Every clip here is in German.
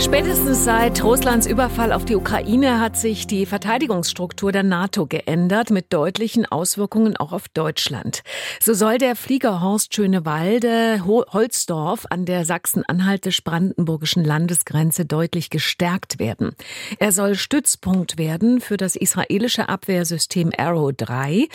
Spätestens seit Russlands Überfall auf die Ukraine hat sich die Verteidigungsstruktur der NATO geändert, mit deutlichen Auswirkungen auch auf Deutschland. So soll der Flieger Horst Schönewalde Holzdorf an der Sachsen-Anhaltisch-Brandenburgischen Landesgrenze deutlich gestärkt werden. Er soll Stützpunkt werden für das israelische Abwehrsystem Arrow 3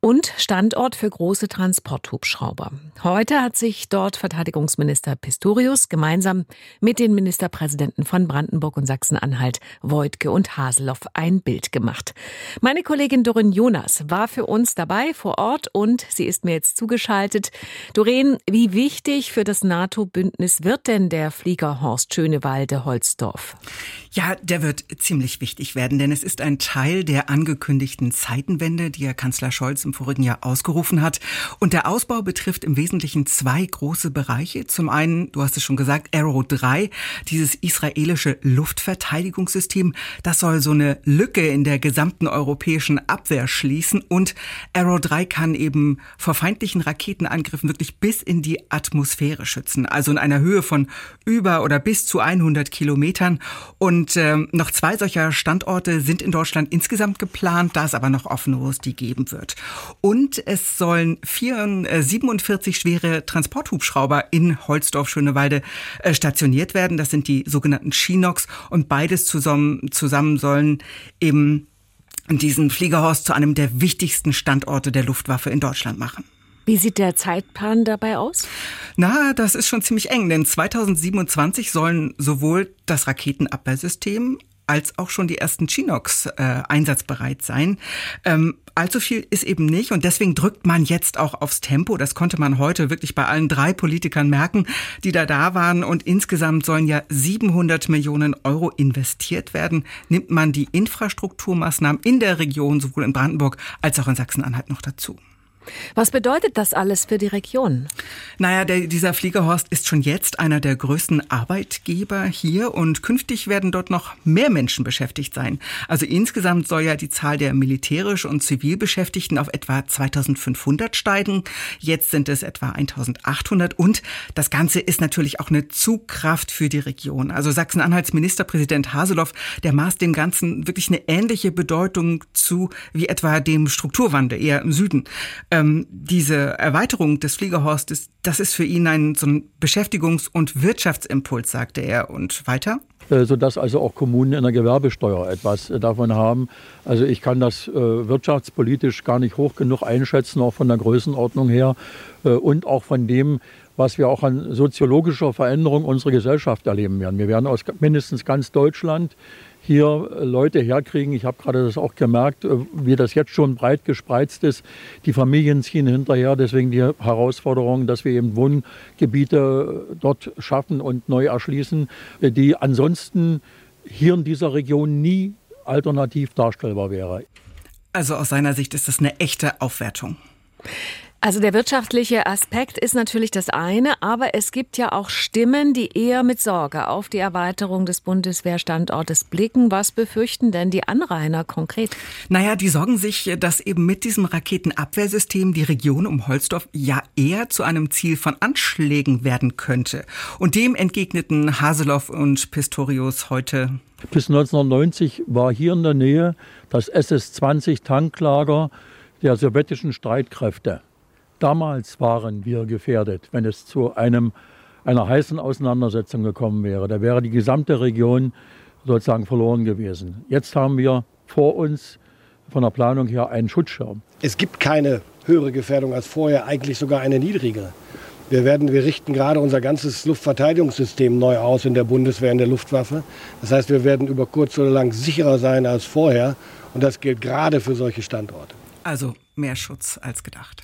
und Standort für große Transporthubschrauber. Heute hat sich dort Verteidigungsminister Pistorius gemeinsam mit den Ministerpräsidenten Präsidenten von Brandenburg und Sachsen-Anhalt, Voigtke und Haseloff, ein Bild gemacht. Meine Kollegin Dorin Jonas war für uns dabei vor Ort und sie ist mir jetzt zugeschaltet. Doreen, wie wichtig für das NATO-Bündnis wird denn der Flieger Horst Schönewalde-Holzdorf? Ja, der wird ziemlich wichtig werden, denn es ist ein Teil der angekündigten Zeitenwende, die Herr Kanzler Scholz im vorigen Jahr ausgerufen hat. Und der Ausbau betrifft im Wesentlichen zwei große Bereiche. Zum einen, du hast es schon gesagt, Arrow 3, dieses israelische Luftverteidigungssystem. Das soll so eine Lücke in der gesamten europäischen Abwehr schließen. Und Arrow 3 kann eben vor feindlichen Raketenangriffen wirklich bis in die Atmosphäre schützen. Also in einer Höhe von über oder bis zu 100 Kilometern. Und äh, noch zwei solcher Standorte sind in Deutschland insgesamt geplant, da es aber noch offen, wo es die geben wird. Und es sollen vier, äh, 47 schwere Transporthubschrauber in Holzdorf-Schönewalde äh, stationiert werden. Das sind die sogenannten Chinox und beides zusammen, zusammen sollen eben diesen Fliegerhorst zu einem der wichtigsten Standorte der Luftwaffe in Deutschland machen. Wie sieht der Zeitplan dabei aus? Na, das ist schon ziemlich eng, denn 2027 sollen sowohl das Raketenabwehrsystem als auch schon die ersten Chinox äh, einsatzbereit sein. Ähm, allzu viel ist eben nicht und deswegen drückt man jetzt auch aufs Tempo. Das konnte man heute wirklich bei allen drei Politikern merken, die da da waren. Und insgesamt sollen ja 700 Millionen Euro investiert werden. Nimmt man die Infrastrukturmaßnahmen in der Region, sowohl in Brandenburg als auch in Sachsen-Anhalt noch dazu. Was bedeutet das alles für die Region? Naja, der, dieser Fliegerhorst ist schon jetzt einer der größten Arbeitgeber hier und künftig werden dort noch mehr Menschen beschäftigt sein. Also insgesamt soll ja die Zahl der militärisch und zivil Beschäftigten auf etwa 2500 steigen. Jetzt sind es etwa 1800 und das Ganze ist natürlich auch eine Zugkraft für die Region. Also Sachsen-Anhalts Ministerpräsident Haseloff, der maßt dem Ganzen wirklich eine ähnliche Bedeutung zu wie etwa dem Strukturwandel eher im Süden ähm, diese Erweiterung des Fliegerhorstes, das ist für ihn ein, so ein Beschäftigungs- und Wirtschaftsimpuls, sagte er. Und weiter? Äh, sodass also auch Kommunen in der Gewerbesteuer etwas äh, davon haben. Also ich kann das äh, wirtschaftspolitisch gar nicht hoch genug einschätzen, auch von der Größenordnung her und auch von dem, was wir auch an soziologischer Veränderung unserer Gesellschaft erleben werden. Wir werden aus mindestens ganz Deutschland hier Leute herkriegen. Ich habe gerade das auch gemerkt, äh, wie das jetzt schon breit gespreizt ist. Die Familien ziehen hinterher, deswegen die Herausforderung, dass wir eben Wohngebiete dort schaffen und neu erschließen, äh, die ansonsten hier in dieser Region nie alternativ darstellbar wäre. Also aus seiner Sicht ist das eine echte Aufwertung. Also der wirtschaftliche Aspekt ist natürlich das eine, aber es gibt ja auch Stimmen, die eher mit Sorge auf die Erweiterung des Bundeswehrstandortes blicken. Was befürchten denn die Anrainer konkret? Naja, die sorgen sich, dass eben mit diesem Raketenabwehrsystem die Region um Holzdorf ja eher zu einem Ziel von Anschlägen werden könnte. Und dem entgegneten Haseloff und Pistorius heute. Bis 1990 war hier in der Nähe das SS-20 Tanklager der sowjetischen Streitkräfte. Damals waren wir gefährdet, wenn es zu einem, einer heißen Auseinandersetzung gekommen wäre. Da wäre die gesamte Region sozusagen verloren gewesen. Jetzt haben wir vor uns von der Planung her einen Schutzschirm. Es gibt keine höhere Gefährdung als vorher, eigentlich sogar eine niedrigere. Wir, werden, wir richten gerade unser ganzes Luftverteidigungssystem neu aus in der Bundeswehr, in der Luftwaffe. Das heißt, wir werden über kurz oder lang sicherer sein als vorher. Und das gilt gerade für solche Standorte. Also mehr Schutz als gedacht.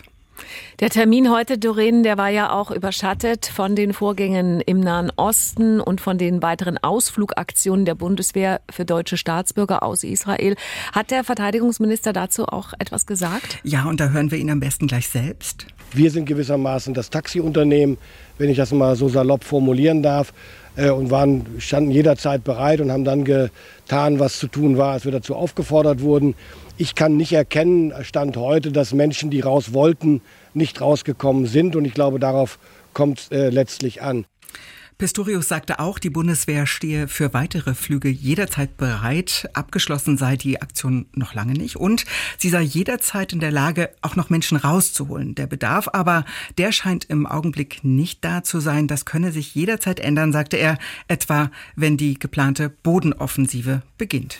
Der Termin heute, Doreen, der war ja auch überschattet von den Vorgängen im Nahen Osten und von den weiteren Ausflugaktionen der Bundeswehr für deutsche Staatsbürger aus Israel. Hat der Verteidigungsminister dazu auch etwas gesagt? Ja, und da hören wir ihn am besten gleich selbst. Wir sind gewissermaßen das Taxiunternehmen, wenn ich das mal so salopp formulieren darf. äh, und waren, standen jederzeit bereit und haben dann getan, was zu tun war, als wir dazu aufgefordert wurden. Ich kann nicht erkennen, Stand heute, dass Menschen, die raus wollten, nicht rausgekommen sind. Und ich glaube, darauf kommt es äh, letztlich an. Pistorius sagte auch, die Bundeswehr stehe für weitere Flüge jederzeit bereit. Abgeschlossen sei die Aktion noch lange nicht. Und sie sei jederzeit in der Lage, auch noch Menschen rauszuholen. Der Bedarf aber, der scheint im Augenblick nicht da zu sein. Das könne sich jederzeit ändern, sagte er, etwa wenn die geplante Bodenoffensive beginnt.